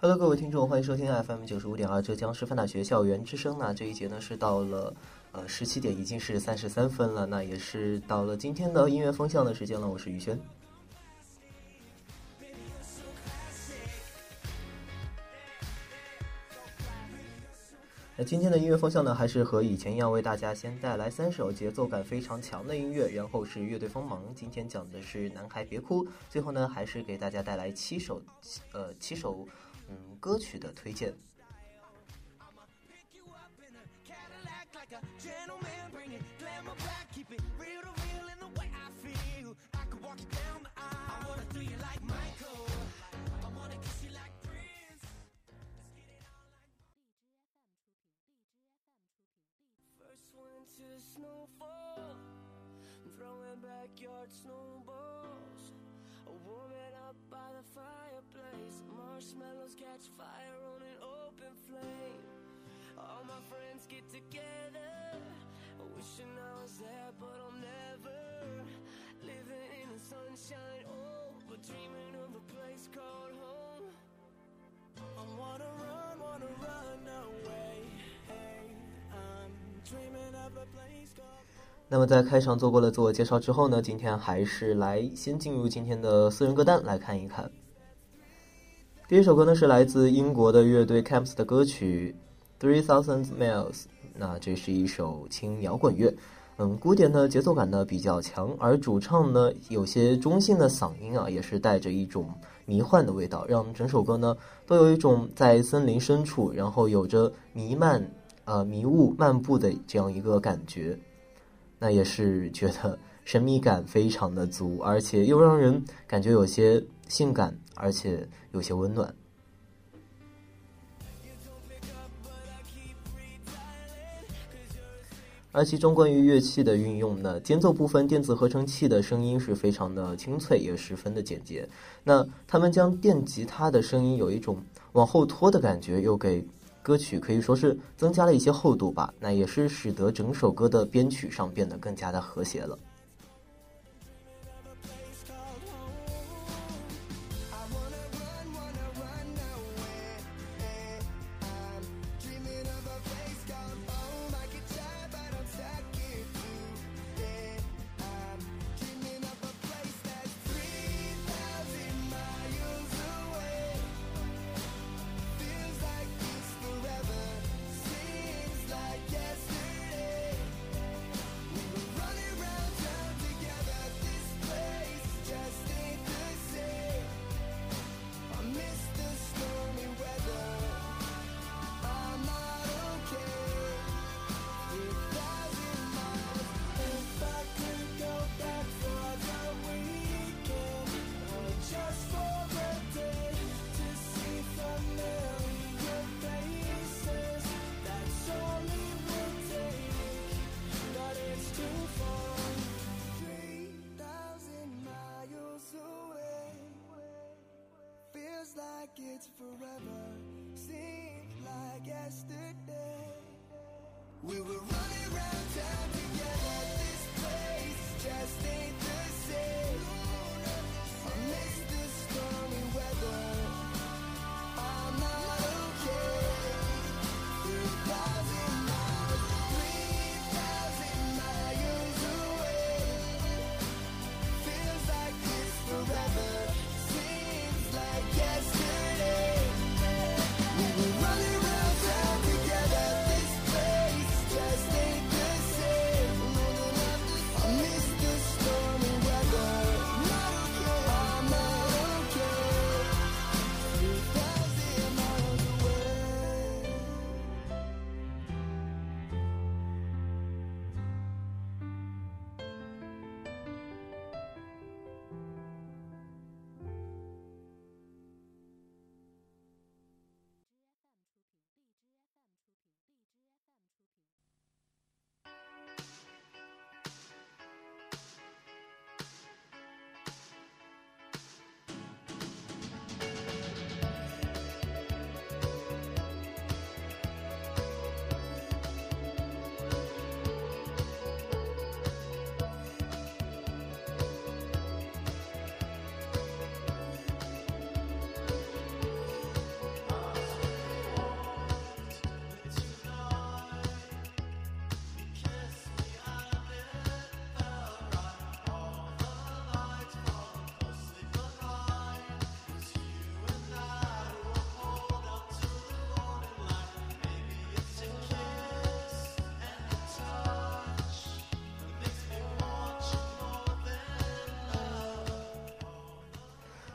Hello，各位听众，欢迎收听 FM 九十五点二浙江师范大学校园之声。那这一节呢是到了呃十七点，已经是三十三分了。那也是到了今天的音乐风向的时间了。我是于轩。今天的音乐风向呢，还是和以前一样，为大家先带来三首节奏感非常强的音乐，然后是乐队锋芒。今天讲的是《男孩别哭》，最后呢，还是给大家带来七首，呃，七首。嗯，歌曲的推荐。Marshmallows catch fire on an open flame. All my friends get together, wishing I was there, but I'm never living in the sunshine. Oh, but dreaming of a place called home. I wanna run, wanna run away. Hey, I'm dreaming of a place called. 那么在开场做过了自我介绍之后呢，今天还是来先进入今天的私人歌单来看一看。第一首歌呢是来自英国的乐队 Camps 的歌曲《Three Thousand Miles》，那这是一首轻摇滚乐，嗯，古典的节奏感呢比较强，而主唱呢有些中性的嗓音啊，也是带着一种迷幻的味道，让整首歌呢都有一种在森林深处，然后有着弥漫呃迷雾漫步的这样一个感觉，那也是觉得神秘感非常的足，而且又让人感觉有些性感。而且有些温暖，而其中关于乐器的运用呢，间奏部分电子合成器的声音是非常的清脆，也十分的简洁。那他们将电吉他的声音有一种往后拖的感觉，又给歌曲可以说是增加了一些厚度吧。那也是使得整首歌的编曲上变得更加的和谐了。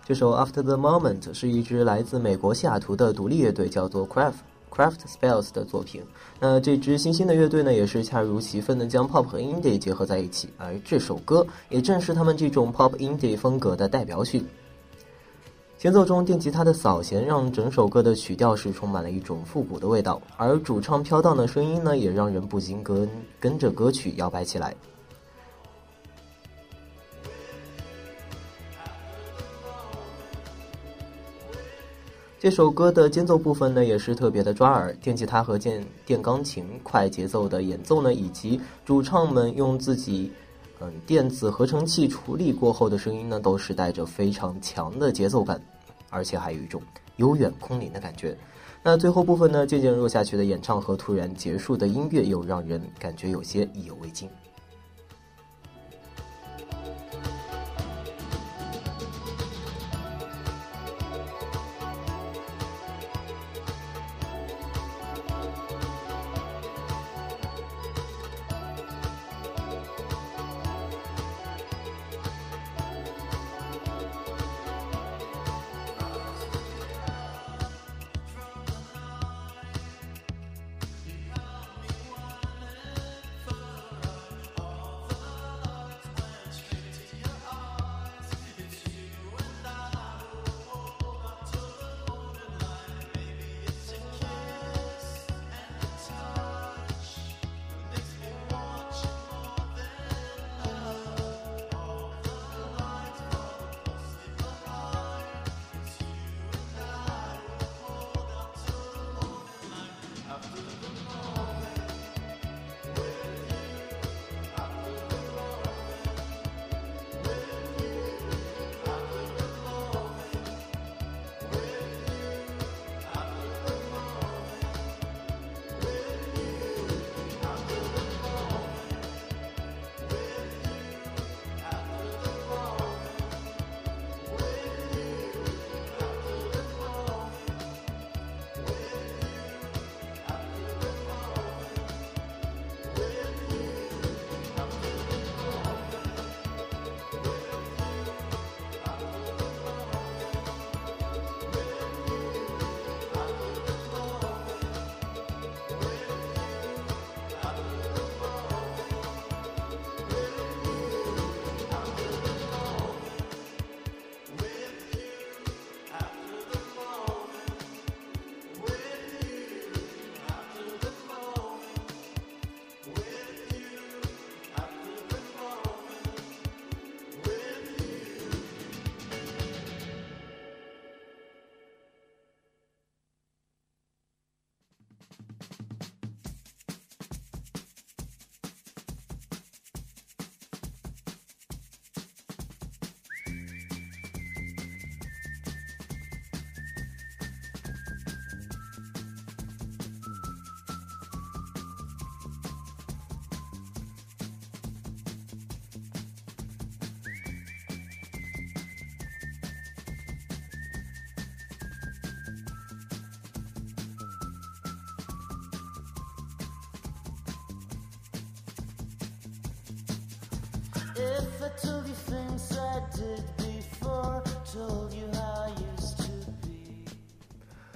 这首《After the Moment》是一支来自美国西雅图的独立乐队，叫做 Craft Craft Spells 的作品。那这支新兴的乐队呢，也是恰如其分的将 Pop 和 Indie 结合在一起，而这首歌也正是他们这种 Pop Indie 风格的代表曲。前奏中电吉他的扫弦让整首歌的曲调是充满了一种复古的味道，而主唱飘荡的声音呢，也让人不禁跟跟着歌曲摇摆起来。这首歌的间奏部分呢，也是特别的抓耳，电吉他和电电钢琴快节奏的演奏呢，以及主唱们用自己嗯电子合成器处理过后的声音呢，都是带着非常强的节奏感，而且还有一种悠远空灵的感觉。那最后部分呢，渐渐弱下去的演唱和突然结束的音乐，又让人感觉有些意犹未尽。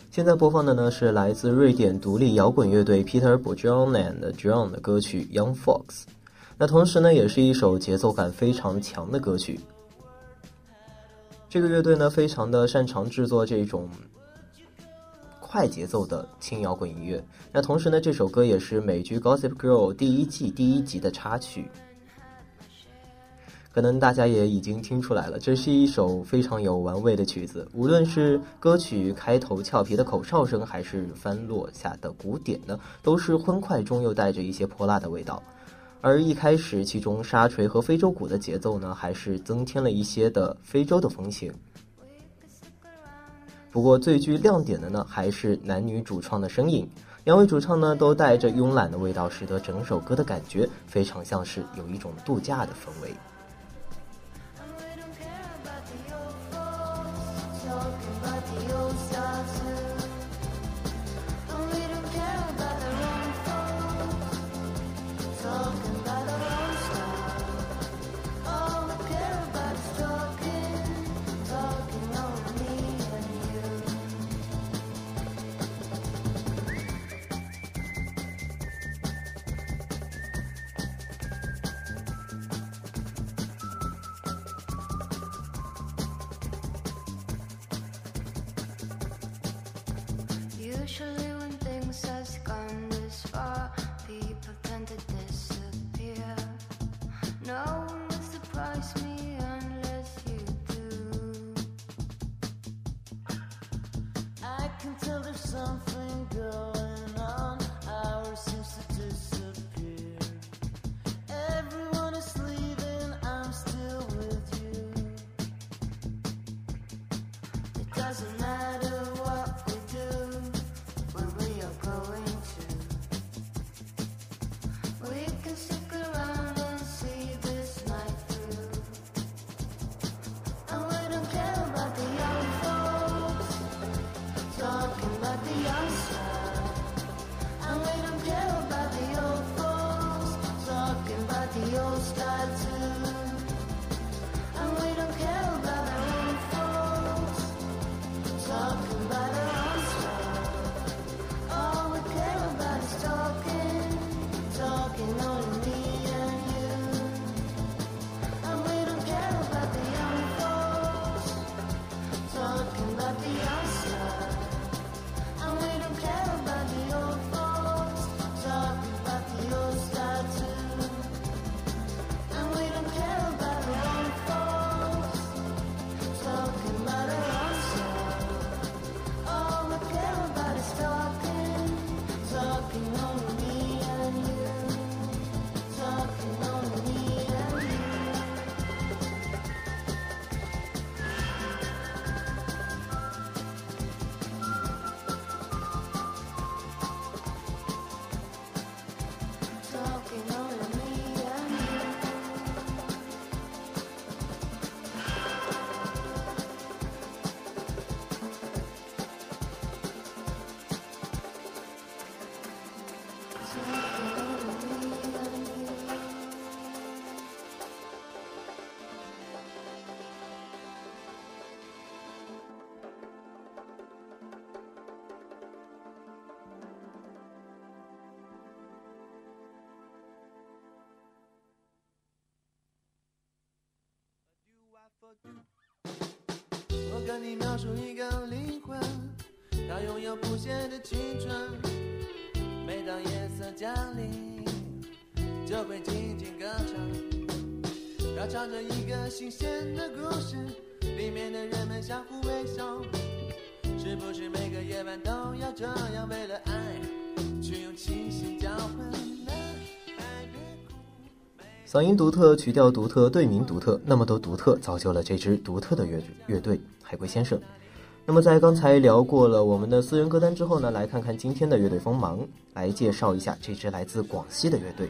现在播放的呢是来自瑞典独立摇滚乐队 Peter Bojan and John 的歌曲《Young Fox》，那同时呢也是一首节奏感非常强的歌曲。这个乐队呢非常的擅长制作这种快节奏的轻摇滚音乐。那同时呢这首歌也是美剧《Gossip Girl》第一季第一集的插曲。可能大家也已经听出来了，这是一首非常有玩味的曲子。无论是歌曲开头俏皮的口哨声，还是翻落下的鼓点呢，都是欢快中又带着一些泼辣的味道。而一开始，其中沙锤和非洲鼓的节奏呢，还是增添了一些的非洲的风情。不过最具亮点的呢，还是男女主创的身影。两位主唱呢，都带着慵懒的味道，使得整首歌的感觉非常像是有一种度假的氛围。Usually when things has gone this far, people tend to disappear. No one will surprise me unless you do. I can tell 跟你描述一个灵魂，它拥有不懈的青春。每当夜色降临，就会静静歌唱，它唱着一个新鲜的故事，里面的人们相互微笑。是不是每个夜晚都要这样，为了爱嗓音独特，曲调独特，队名独特，那么多独特造就了这支独特的乐乐队海龟先生。那么在刚才聊过了我们的私人歌单之后呢，来看看今天的乐队锋芒，来介绍一下这支来自广西的乐队。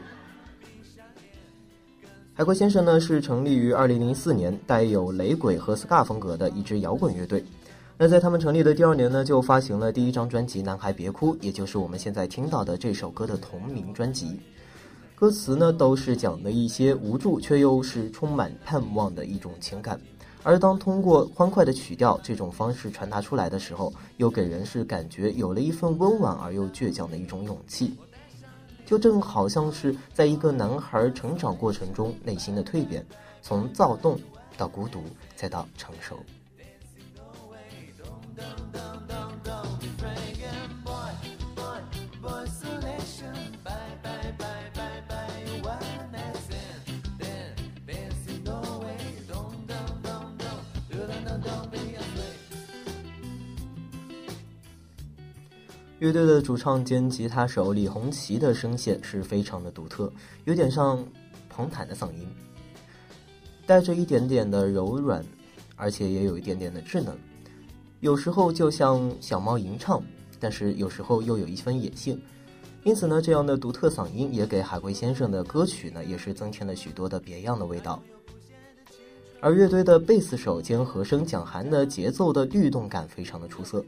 海龟先生呢是成立于2004年，带有雷鬼和 ska 风格的一支摇滚乐队。那在他们成立的第二年呢，就发行了第一张专辑《男孩别哭》，也就是我们现在听到的这首歌的同名专辑。歌词呢都是讲的一些无助却又是充满盼望的一种情感，而当通过欢快的曲调这种方式传达出来的时候，又给人是感觉有了一份温婉而又倔强的一种勇气，就正好像是在一个男孩成长过程中内心的蜕变，从躁动到孤独，再到成熟。乐队的主唱兼吉他手李红旗的声线是非常的独特，有点像彭坦的嗓音，带着一点点的柔软，而且也有一点点的稚嫩，有时候就像小猫吟唱，但是有时候又有一分野性。因此呢，这样的独特嗓音也给海龟先生的歌曲呢，也是增添了许多的别样的味道。而乐队的贝斯手兼和声蒋涵的节奏的律动感非常的出色。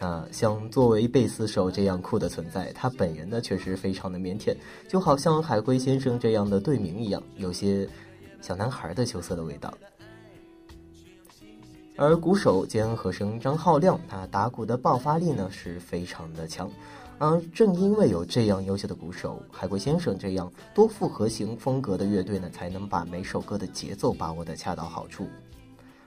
啊，像作为贝斯手这样酷的存在，他本人呢确实非常的腼腆，就好像海龟先生这样的队名一样，有些小男孩的羞涩的味道。而鼓手兼和声张浩亮，他打鼓的爆发力呢是非常的强。而正因为有这样优秀的鼓手，海龟先生这样多复合型风格的乐队呢，才能把每首歌的节奏把握的恰到好处。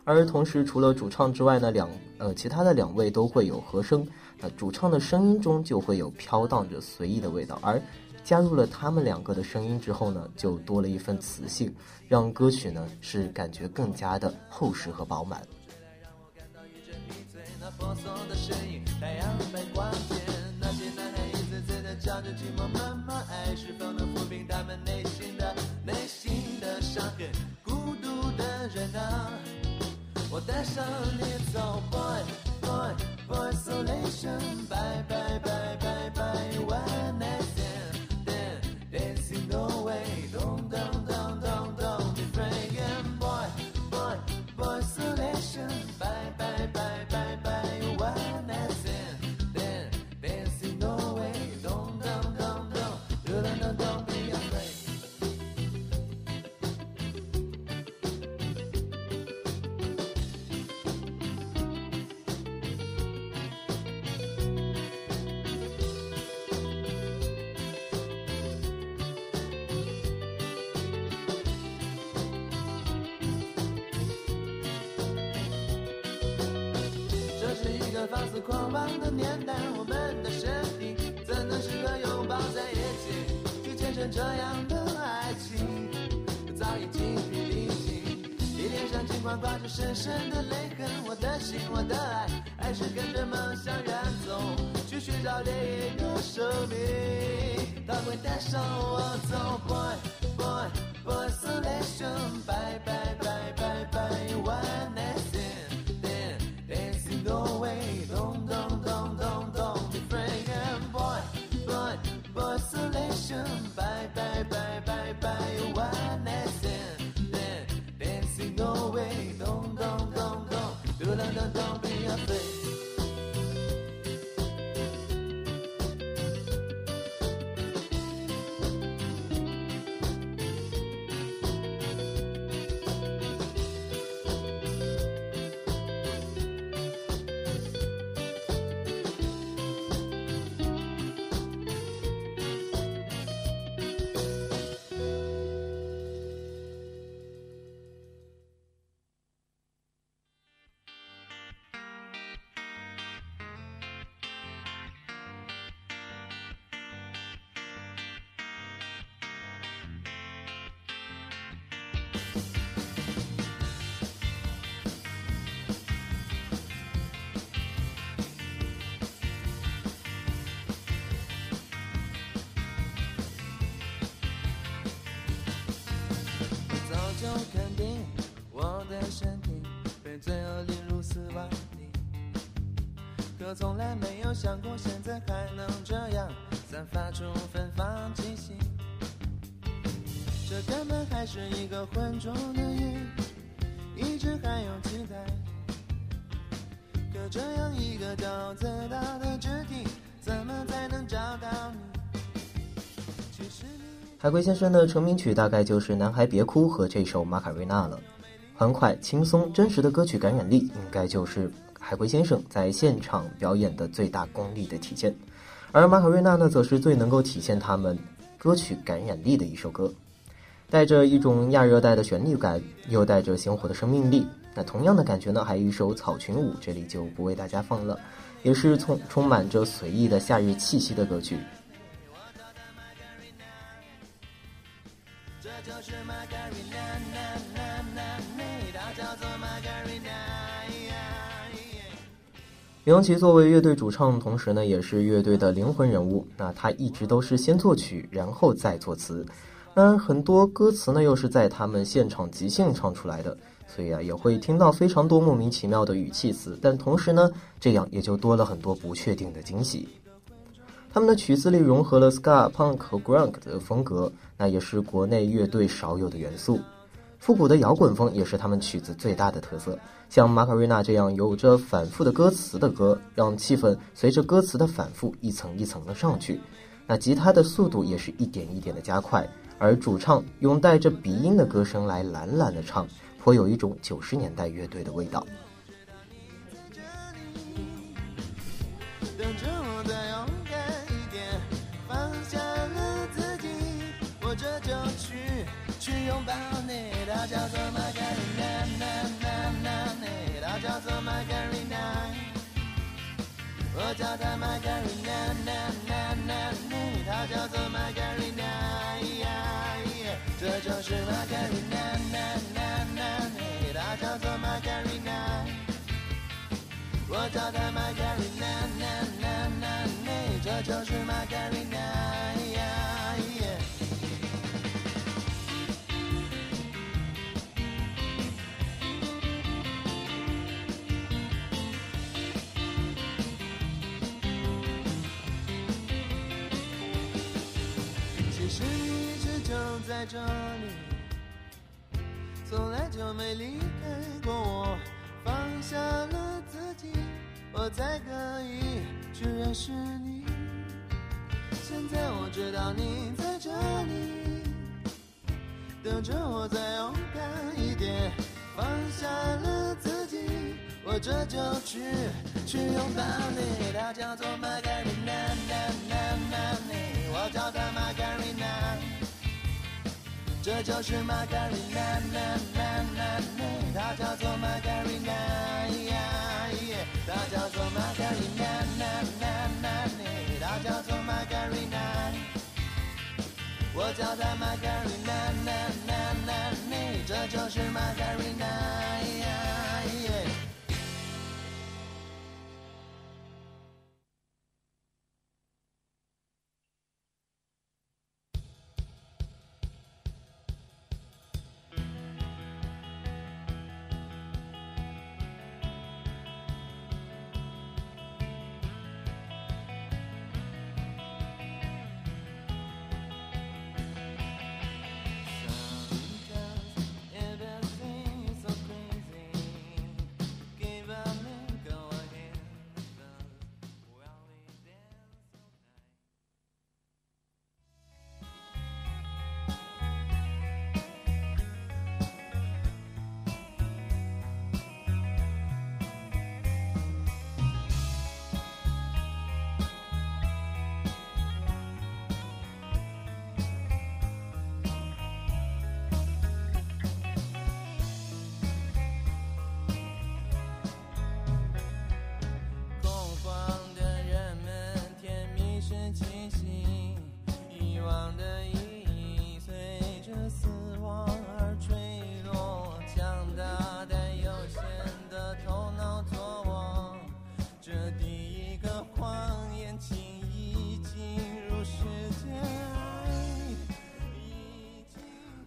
而同时，除了主唱之外呢，两呃其他的两位都会有和声。那主唱的声音中就会有飘荡着随意的味道，而加入了他们两个的声音之后呢，就多了一份磁性，让歌曲呢是感觉更加的厚实和饱满。那婆娑的身影，太阳被光我它可从来没有想过现在还能这样散发出芬芳气息。这根本还是一个浑浊的夜，一直还有期待。可这样一个高自大的肢体，怎么才能找到你？其实你。海龟先生的成名曲大概就是《男孩别哭》和这首《马卡瑞娜》了。欢快、轻松、真实的歌曲感染力，应该就是海龟先生在现场表演的最大功力的体现。而《马卡瑞娜》呢，则是最能够体现他们歌曲感染力的一首歌，带着一种亚热带的旋律感，又带着鲜活的生命力。那同样的感觉呢，还有一首《草裙舞》，这里就不为大家放了，也是充充满着随意的夏日气息的歌曲。这就是玛格丽娜，娜娜娜美，它叫做玛格丽娜。刘洋奇作为乐队主唱，同时呢也是乐队的灵魂人物。那他一直都是先作曲，然后再作词。那很多歌词呢又是在他们现场即兴唱出来的，所以啊也会听到非常多莫名其妙的语气词。但同时呢，这样也就多了很多不确定的惊喜。他们的曲子里融合了 ska、punk 和 grunge 的风格，那也是国内乐队少有的元素。复古的摇滚风也是他们曲子最大的特色。像《马卡瑞娜》这样有着反复的歌词的歌，让气氛随着歌词的反复一层一层的上去。那吉他的速度也是一点一点的加快，而主唱用带着鼻音的歌声来懒懒的唱，颇有一种九十年代乐队的味道。我，这就去去拥抱你。它叫做我叫她 Margarina，她叫做 Margarina，这就是 Margarina，她叫做 Margarina。我叫她 Margarina，这就是 Margarina。其在这里，从来就没离开过我。放下了自己，我才可以去认识你。现在我知道你在这里，等着我再勇敢一点。放下了自己，我这就去去拥抱你。他叫做 Margarina，我叫他。这就是 Margarina，她叫做玛格丽娜，她叫做玛格丽娜，娜娜娜她叫做玛格丽娜我叫她 Margarina，这就是玛格丽娜。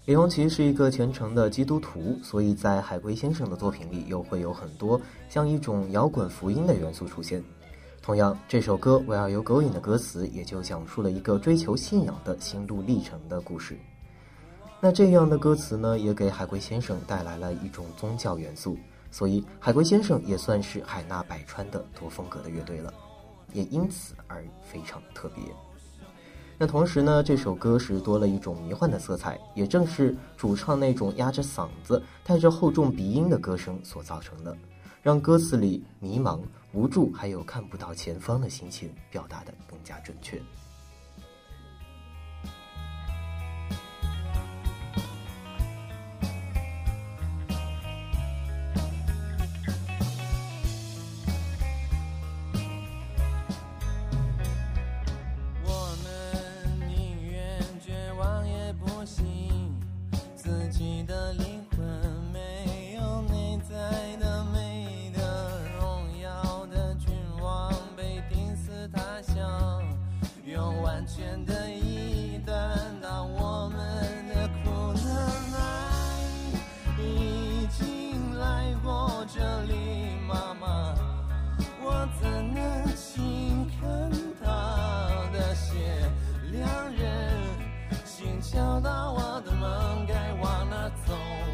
李红旗是一个虔诚的基督徒，所以在海龟先生的作品里又会有很多像一种摇滚福音的元素出现。同样，这首歌《Where You Going》的歌词也就讲述了一个追求信仰的心路历程的故事。那这样的歌词呢，也给海龟先生带来了一种宗教元素，所以海龟先生也算是海纳百川的多风格的乐队了，也因此而非常特别。那同时呢，这首歌是多了一种迷幻的色彩，也正是主唱那种压着嗓子、带着厚重鼻音的歌声所造成的，让歌词里迷茫、无助还有看不到前方的心情表达得更加准确。想到我的梦该往哪走？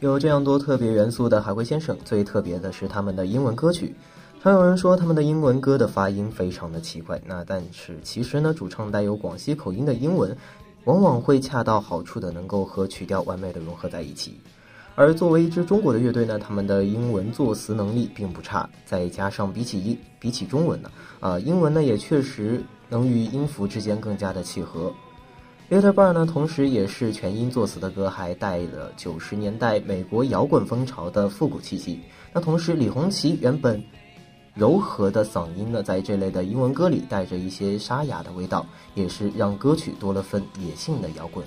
有这样多特别元素的海龟先生，最特别的是他们的英文歌曲。常有人说他们的英文歌的发音非常的奇怪，那但是其实呢，主唱带有广西口音的英文，往往会恰到好处的能够和曲调完美的融合在一起。而作为一支中国的乐队呢，他们的英文作词能力并不差，再加上比起英比起中文呢，啊、英文呢也确实能与音符之间更加的契合。Little Bar 呢，同时也是全英作词的歌，还带了九十年代美国摇滚风潮的复古气息。那同时，李红旗原本柔和的嗓音呢，在这类的英文歌里带着一些沙哑的味道，也是让歌曲多了份野性的摇滚。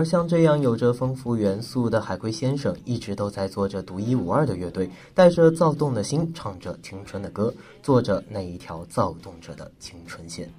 而像这样有着丰富元素的海龟先生，一直都在做着独一无二的乐队，带着躁动的心，唱着青春的歌，做着那一条躁动着的青春线。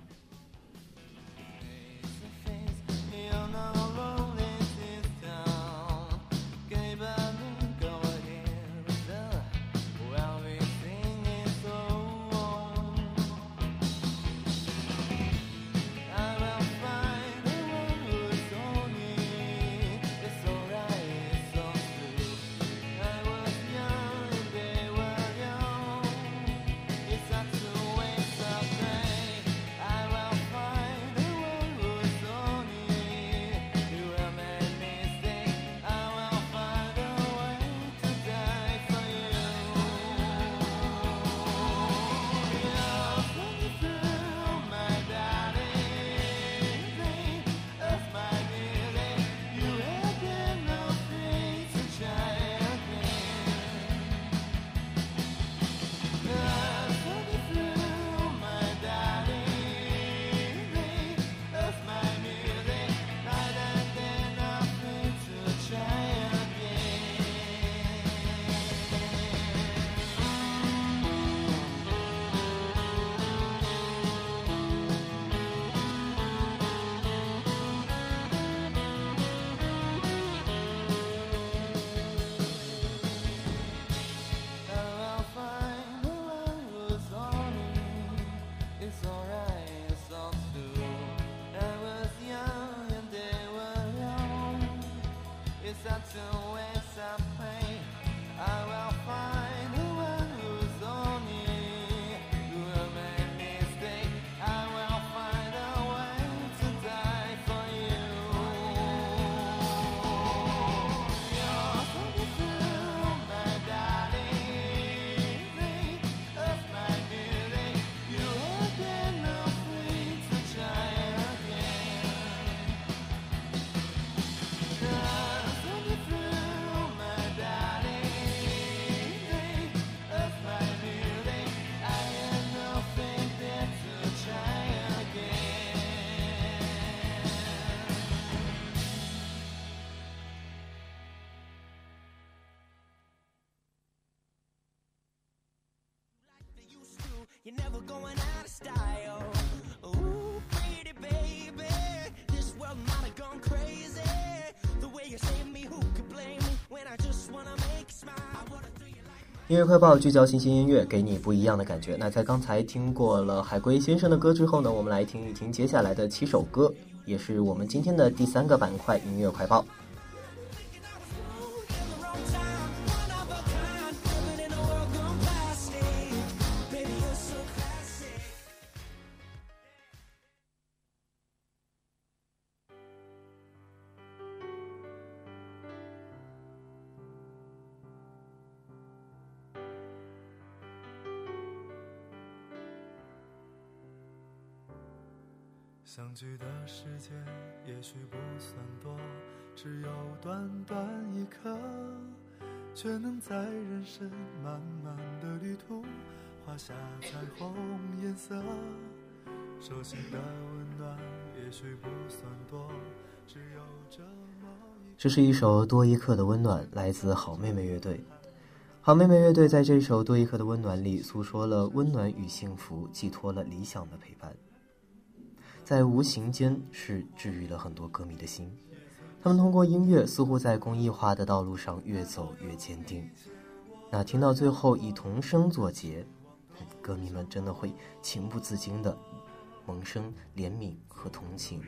音乐快报聚焦新兴音乐，给你不一样的感觉。那在刚才听过了海龟先生的歌之后呢，我们来听一听接下来的七首歌，也是我们今天的第三个板块——音乐快报。这是一首多一刻的温暖，来自好妹妹乐队。好妹妹乐队在这首多一刻的温暖里，诉说了温暖与幸福，寄托了理想的陪伴，在无形间是治愈了很多歌迷的心。他们通过音乐，似乎在公益化的道路上越走越坚定。那听到最后以童声作结，歌迷们真的会情不自禁的萌生怜悯和同情。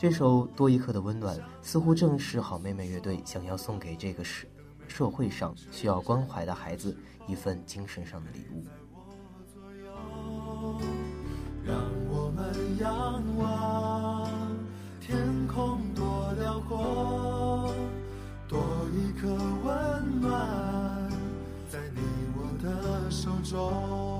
这首多一刻的温暖，似乎正是好妹妹乐队想要送给这个社社会上需要关怀的孩子一份精神上的礼物。让我们仰望天空多辽阔，多一颗温暖在你我的手中。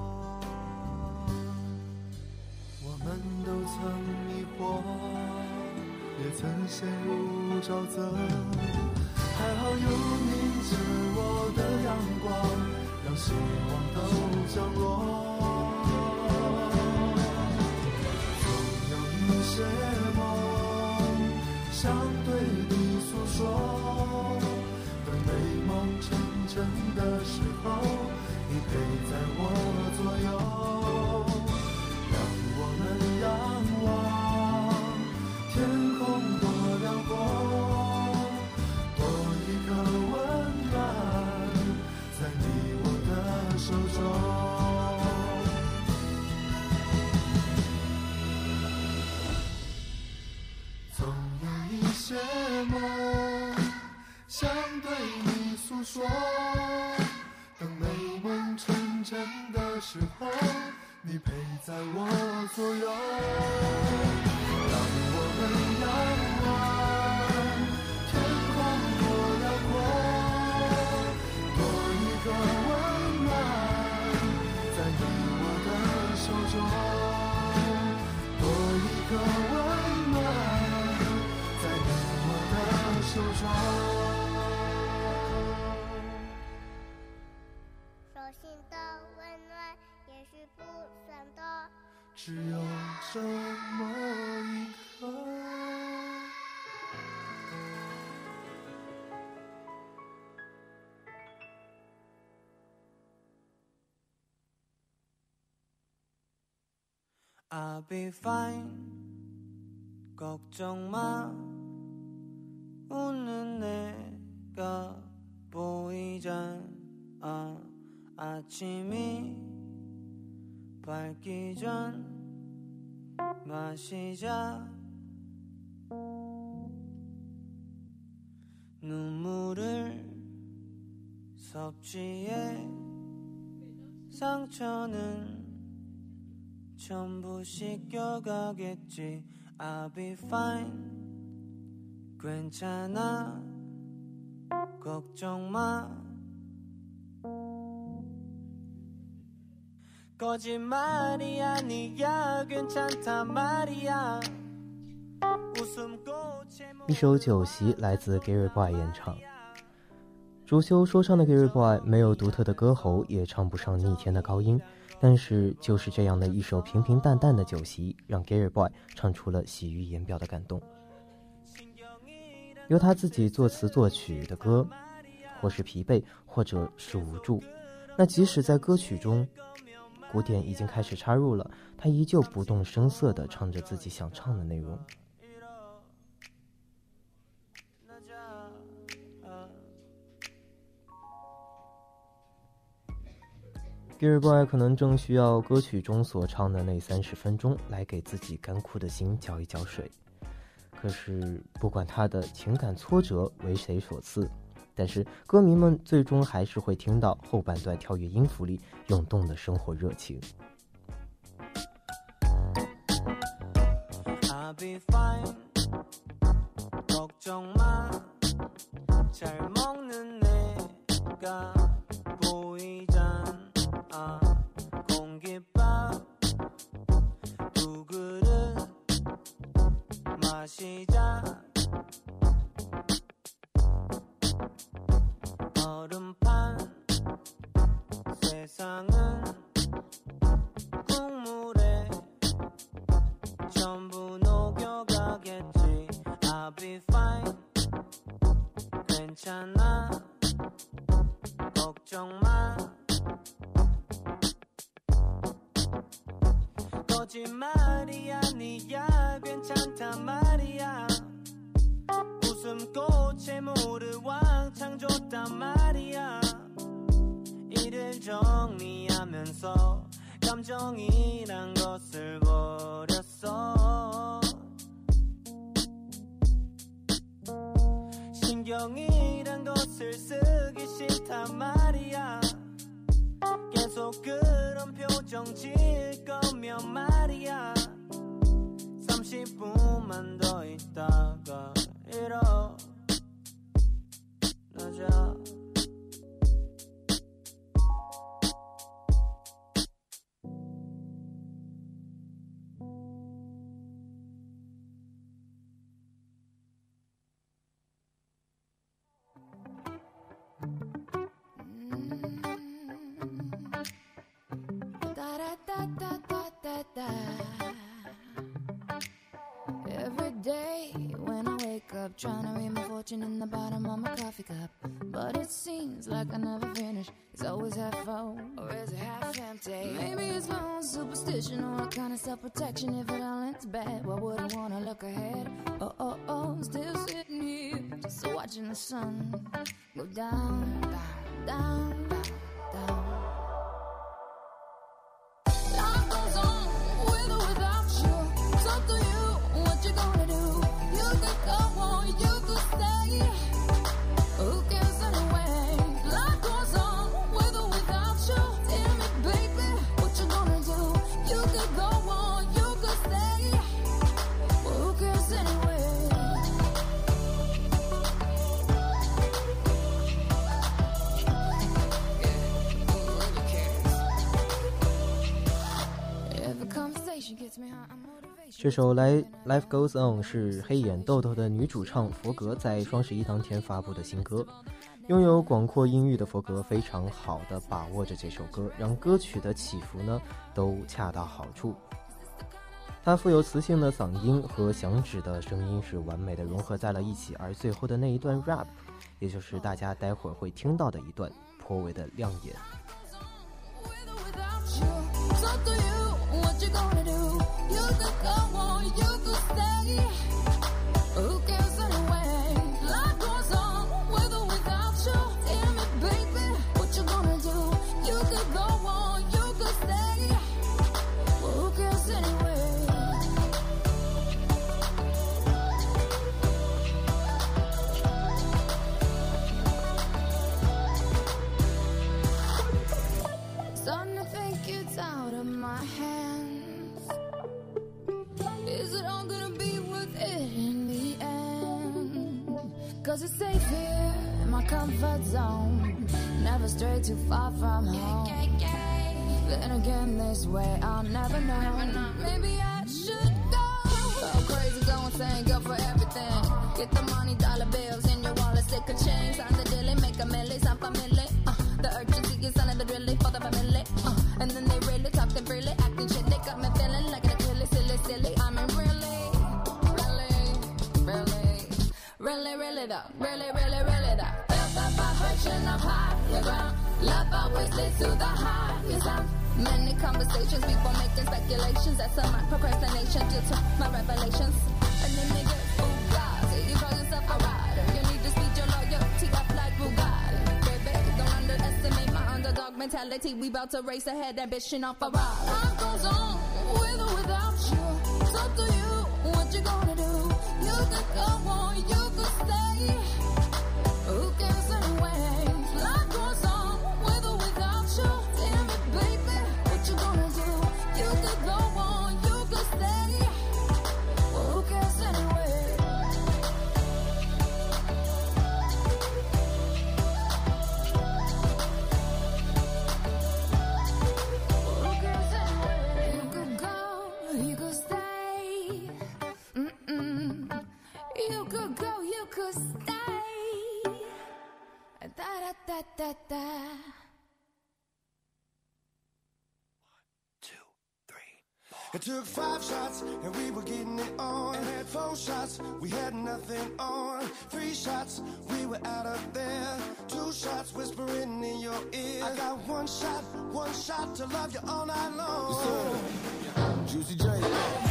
曾陷入沼泽。还好有你借我的阳光，让希望都降落。总有一些梦想对你诉说，等美梦成真的时候，你陪在我左右。Be fine. 걱정 마. 웃는 내가 보이잖아. 아침이 밝기 전 마시자. 눈물을 섭취해 상처는 전부 씻겨가겠지 I'll be fine 괜찮아 걱정 마 거짓말이 아니야 괜찮단 말이야 웃음꽃에 一首《酒席》来自 Gary Boy 演唱。主修说唱的 Gary Boy 没有独特的歌喉，也唱不上逆天的高音， 但是就是这样的一首平平淡淡的酒席，让 Gary Boy 唱出了喜于言表的感动。由他自己作词作曲的歌，或是疲惫，或者是无助，那即使在歌曲中，古典已经开始插入了，他依旧不动声色地唱着自己想唱的内容。Gary Boy 可能正需要歌曲中所唱的那三十分钟来给自己干枯的心浇一浇水。可是，不管他的情感挫折为谁所赐，但是歌迷们最终还是会听到后半段跳跃音符里涌动的生活热情。 I'll be fine 걱정 마잘 먹는 내가 Empty? Maybe it's my own superstition or a kind of self protection. If it all ends bad, why would I wanna look ahead? Oh, oh, oh, still sitting here, just watching the sun go down, down, down, down. 这首《来 Life Goes On》是黑眼豆豆的女主唱佛格在双十一当天发布的新歌。拥有广阔音域的佛格非常好的把握着这首歌，让歌曲的起伏呢都恰到好处。他富有磁性的嗓音和响指的声音是完美的融合在了一起，而最后的那一段 rap，也就是大家待会儿会听到的一段，颇为的亮眼。What you gonna do? You could go on, you could stay. Cause it's safe here in my comfort zone. Never stray too far from home. Then again, this way I'll never know. Maybe I should go. Go crazy, go insane, go for everything. Get the money, dollar bills in your wallet, stick a chain, sign the deal, make a milli, some family. Uh, the urgency is under the drilling for the family. Uh, and then vibration of higher ground. Love always leads to the highest sound. Many conversations, people making speculations. That's a my procrastination due to my revelations. And then they get oh, Bugatti. You call yourself a rider. You need to speed your loyalty up like Bugatti. Baby, don't underestimate my underdog mentality. We about to race ahead, ambition off a ride. Life goes on with or without you. It's up to you what you gonna do. You could go on, you da da da da. It took five shots and we were getting it on. Had four shots, we had nothing on. Three shots, we were out of there. Two shots whispering in your ear. I got one shot, one shot to love you all night long. Juicy J.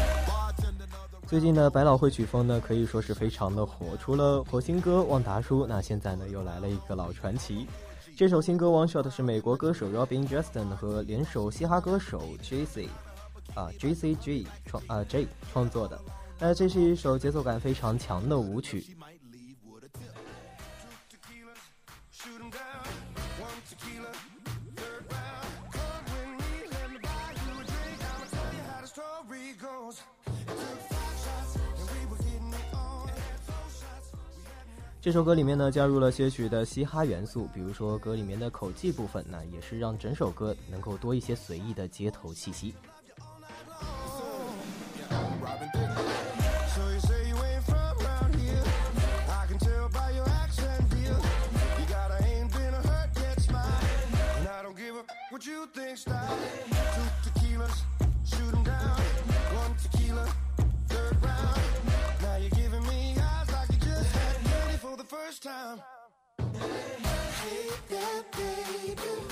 最近的百老汇曲风呢，可以说是非常的火。除了火星哥旺达叔，那现在呢又来了一个老传奇。这首新歌《One Shot》是美国歌手 Robin Justin 和联手嘻哈歌手 JC 啊 JCG 创啊 J 创作的。那这是一首节奏感非常强的舞曲。这首歌里面呢加入了些许的嘻哈元素，比如说歌里面的口技部分，那也是让整首歌能够多一些随意的街头气息。time. Hey, hey, hey, baby.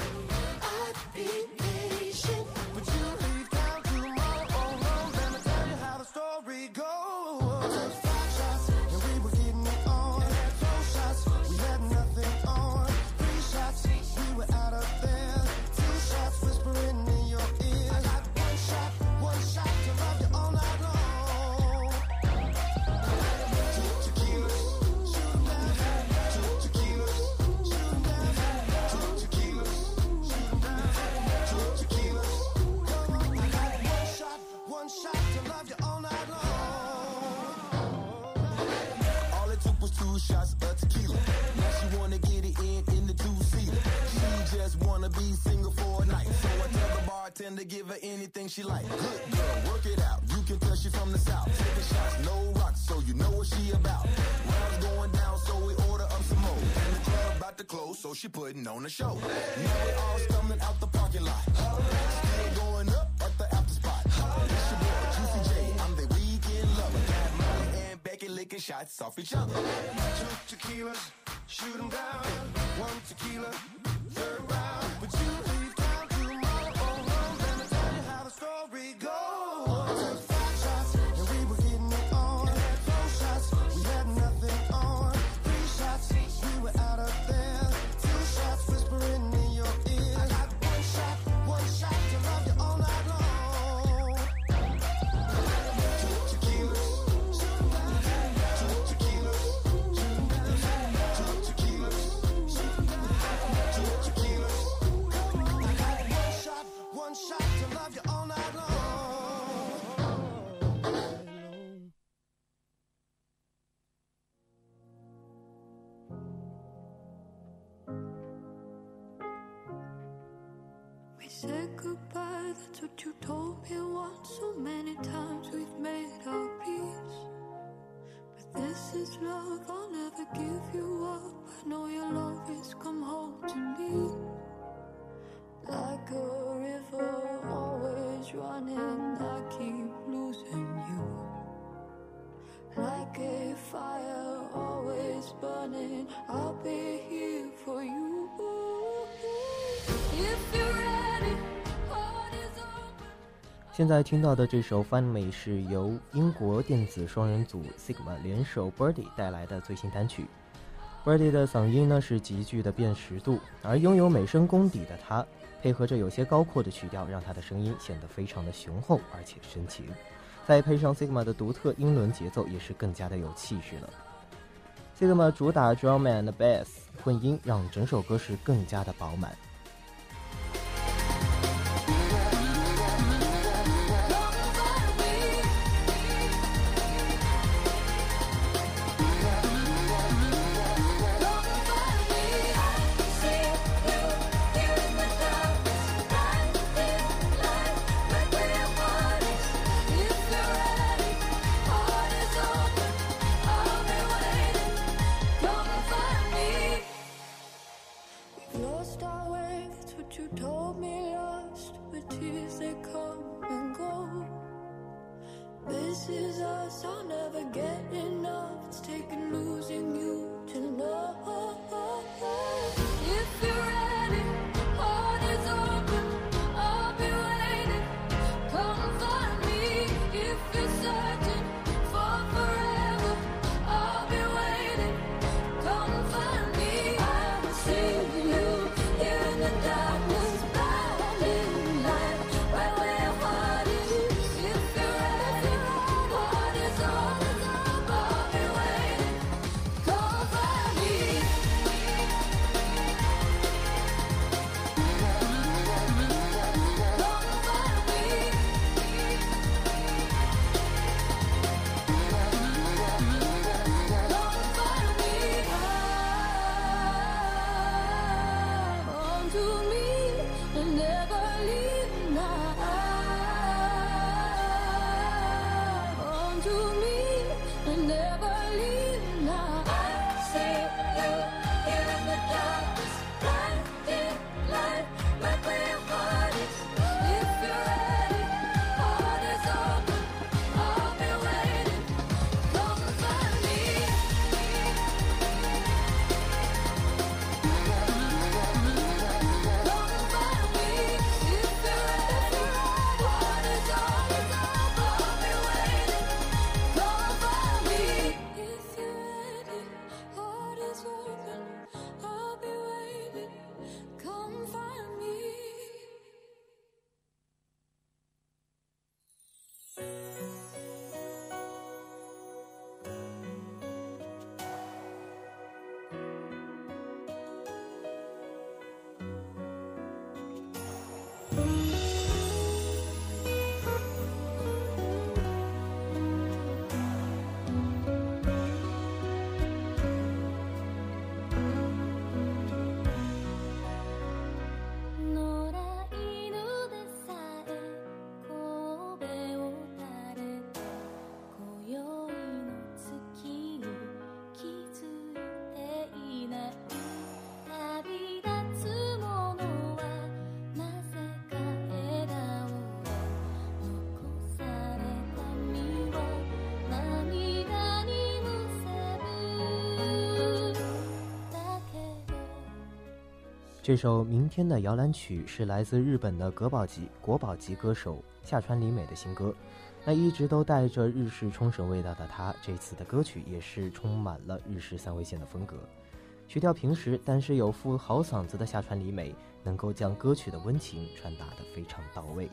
Anything she like. Good girl, work it out. You can tell she from the south. Taking shots, no rocks, so you know what she about. Rounds going down, so we order up some more. And the club about to close, so she putting on a show. Now we all stumbling out the parking lot. Still going up at the after spot. It's your boy Juicy J. I'm the weekend lover. Got Molly and Becky licking shots off each other. Two tequilas, shoot 'em down. One tequila, third round. But you that's what you told me once. So many times we've made our peace. But this is love, I'll never give you up. I know your love always come home to me. Like a river, always running, 现在听到的这首《Find Me》是由英国电子双人组 Sigma 联手 Birdy 带来的最新单曲。Birdy 的嗓音呢是极具的辨识度，而拥有美声功底的他，配合着有些高阔的曲调，让他的声音显得非常的雄厚而且深情。再配上 Sigma 的独特英伦节奏，也是更加的有气势了。Sigma 主打 drum and bass 混音，让整首歌是更加的饱满。这首《明天的摇篮曲》是来自日本的格宝级国宝级歌手下川里美的新歌。那一直都带着日式冲绳味道的她，这次的歌曲也是充满了日式三味线的风格。曲调平实，但是有副好嗓子的下川里美，能够将歌曲的温情传达得非常到位。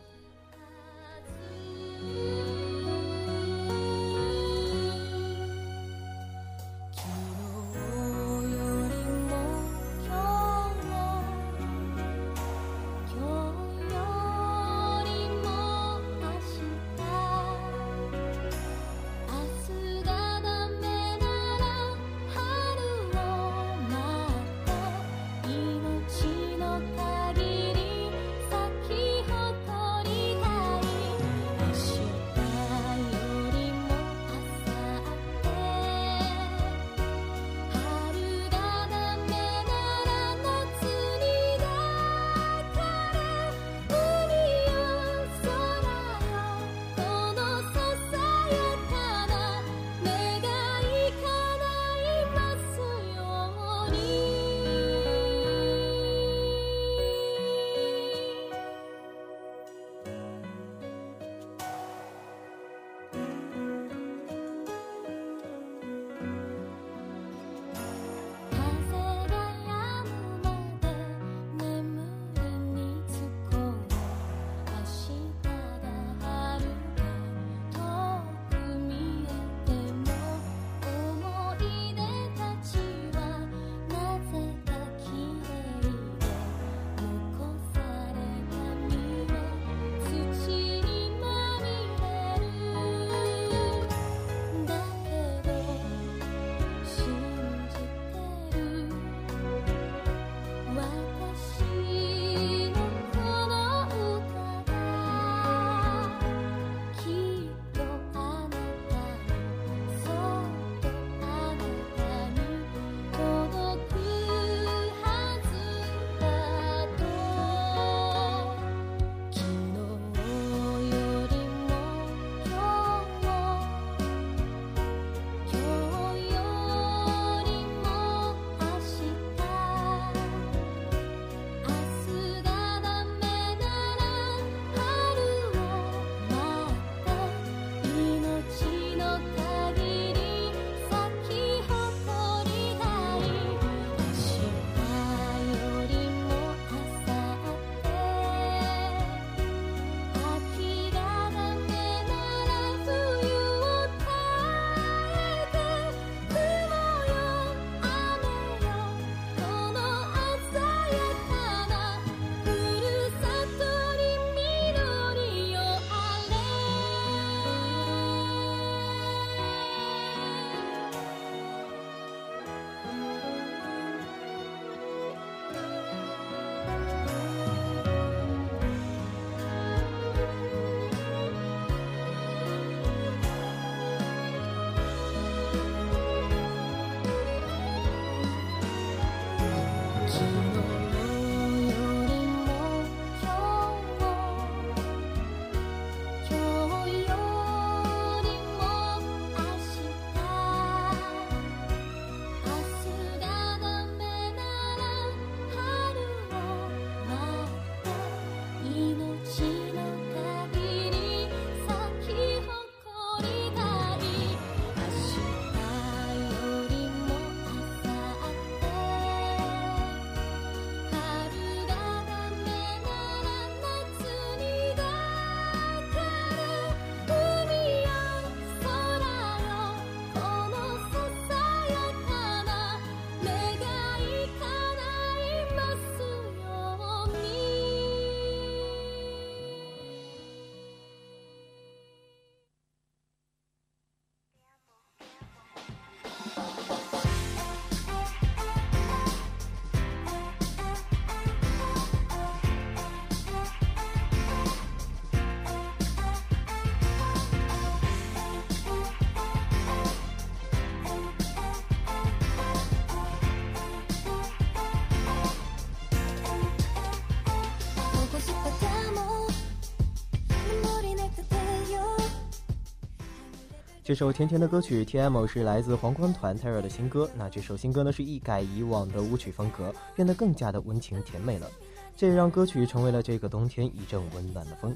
这首甜甜的歌曲《T.M》是来自皇冠团 Terra 的新歌。那这首新歌呢是一改以往的舞曲风格，变得更加的温情甜美了。这也让歌曲成为了这个冬天一阵温暖的风。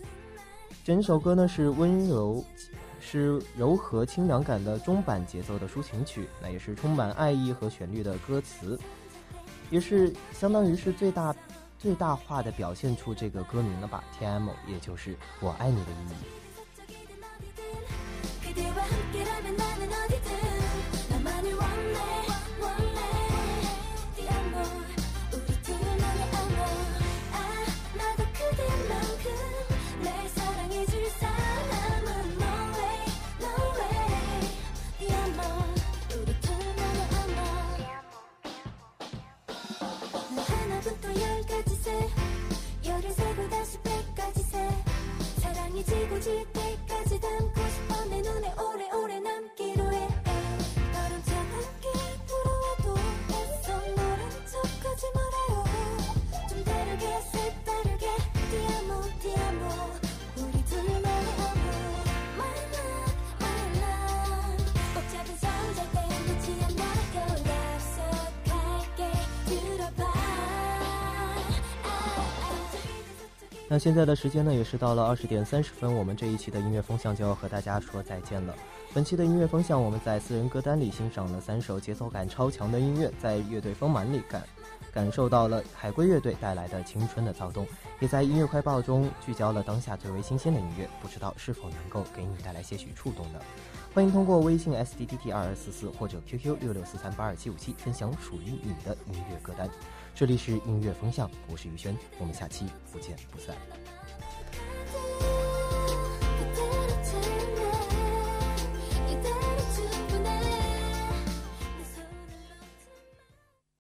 整首歌呢是温柔，是柔和清凉感的中版节奏的抒情曲，那也是充满爱意和旋律的歌词，也是相当于是最大最大化的表现出这个歌名了吧？T.M，也就是我爱你的意义。现在的时间呢，也是到了二十点三十分，我们这一期的音乐风向就要和大家说再见了。本期的音乐风向，我们在私人歌单里欣赏了三首节奏感超强的音乐，在乐队丰满里感感受到了海龟乐队带来的青春的躁动，也在音乐快报中聚焦了当下最为新鲜的音乐，不知道是否能够给你带来些许触动呢？欢迎通过微信 s d d t 二二四四或者 QQ 六六四三八二七五七分享属于你的音乐歌单。这里是音乐风向，我是于轩，我们下期不见不散。